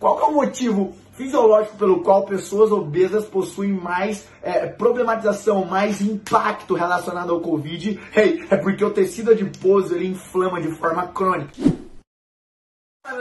Qual é o motivo fisiológico pelo qual pessoas obesas possuem mais é, problematização, mais impacto relacionado ao Covid? Hey, é porque o tecido adiposo ele inflama de forma crônica.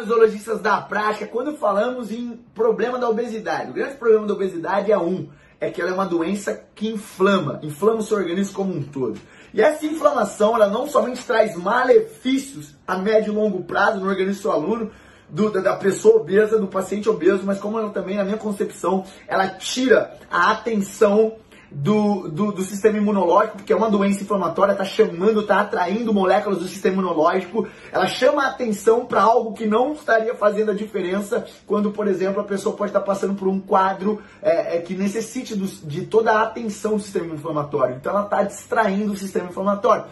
Zoologistas da prática, quando falamos em problema da obesidade, o grande problema da obesidade é um, é que ela é uma doença que inflama, inflama o seu organismo como um todo. E essa inflamação, ela não somente traz malefícios a médio e longo prazo no organismo do seu aluno, do, da pessoa obesa, do paciente obeso, mas como ela também, na minha concepção, ela tira a atenção do, do, do, sistema imunológico, porque é uma doença inflamatória, está chamando, está atraindo moléculas do sistema imunológico, ela chama a atenção para algo que não estaria fazendo a diferença quando, por exemplo, a pessoa pode estar tá passando por um quadro é, é, que necessite do, de toda a atenção do sistema inflamatório. Então ela está distraindo o sistema inflamatório.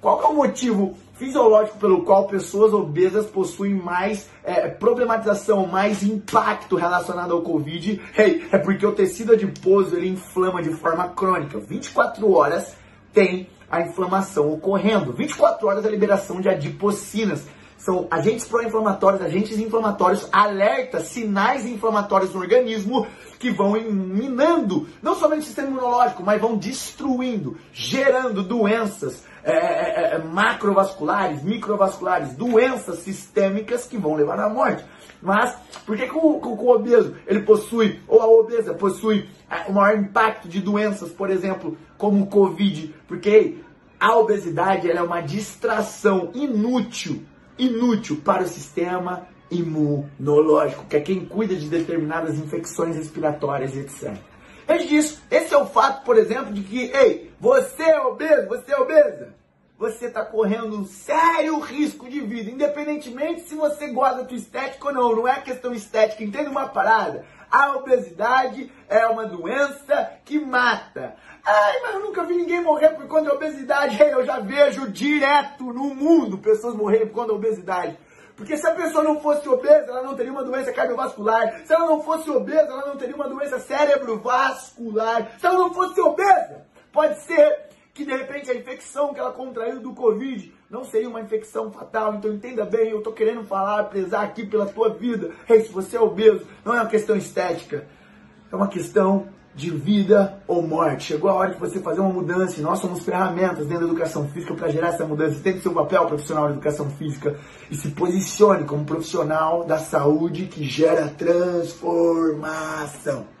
Qual é o motivo fisiológico pelo qual pessoas obesas possuem mais é, problematização, mais impacto relacionado ao Covid? Hey, é porque o tecido adiposo ele inflama de forma crônica. 24 horas tem a inflamação ocorrendo. 24 horas a liberação de adipocinas. São agentes pró-inflamatórios, agentes inflamatórios, alertas, sinais inflamatórios no organismo que vão minando não somente o sistema imunológico, mas vão destruindo, gerando doenças é é, é, é, macrovasculares, microvasculares, doenças sistêmicas que vão levar à morte. Mas por que, que, o, que o obeso ele possui, ou a obesa possui o maior impacto de doenças, por exemplo, como o Covid? Porque a obesidade é uma distração inútil, inútil para o sistema imunológico, que é quem cuida de determinadas infecções respiratórias, etc. Antes disso, esse é o fato, por exemplo, de que, ei, você é obeso, você é obesa, você está correndo um sério risco de vida, independentemente se você gosta da tua estética ou não. Não é questão estética, entende uma parada? A obesidade é uma doença que mata. Ai, mas eu nunca vi ninguém morrer por conta da obesidade. Eu já vejo direto no mundo pessoas morrerem por conta da obesidade. Porque se a pessoa não fosse obesa, ela não teria uma doença cardiovascular. Se ela não fosse obesa, ela não teria uma doença cerebrovascular. Se ela não fosse obesa, pode ser que de repente a infecção que ela contraiu do Covid não seria uma infecção fatal. Então entenda bem, eu estou querendo falar, prezar aqui pela tua vida. Hey, se você é obeso, não é uma questão estética, é uma questão de vida ou morte. Chegou a hora de você fazer uma mudança nós somos ferramentas dentro da educação física para gerar essa mudança. Tente seu papel profissional de educação física e se posicione como profissional da saúde que gera transformação.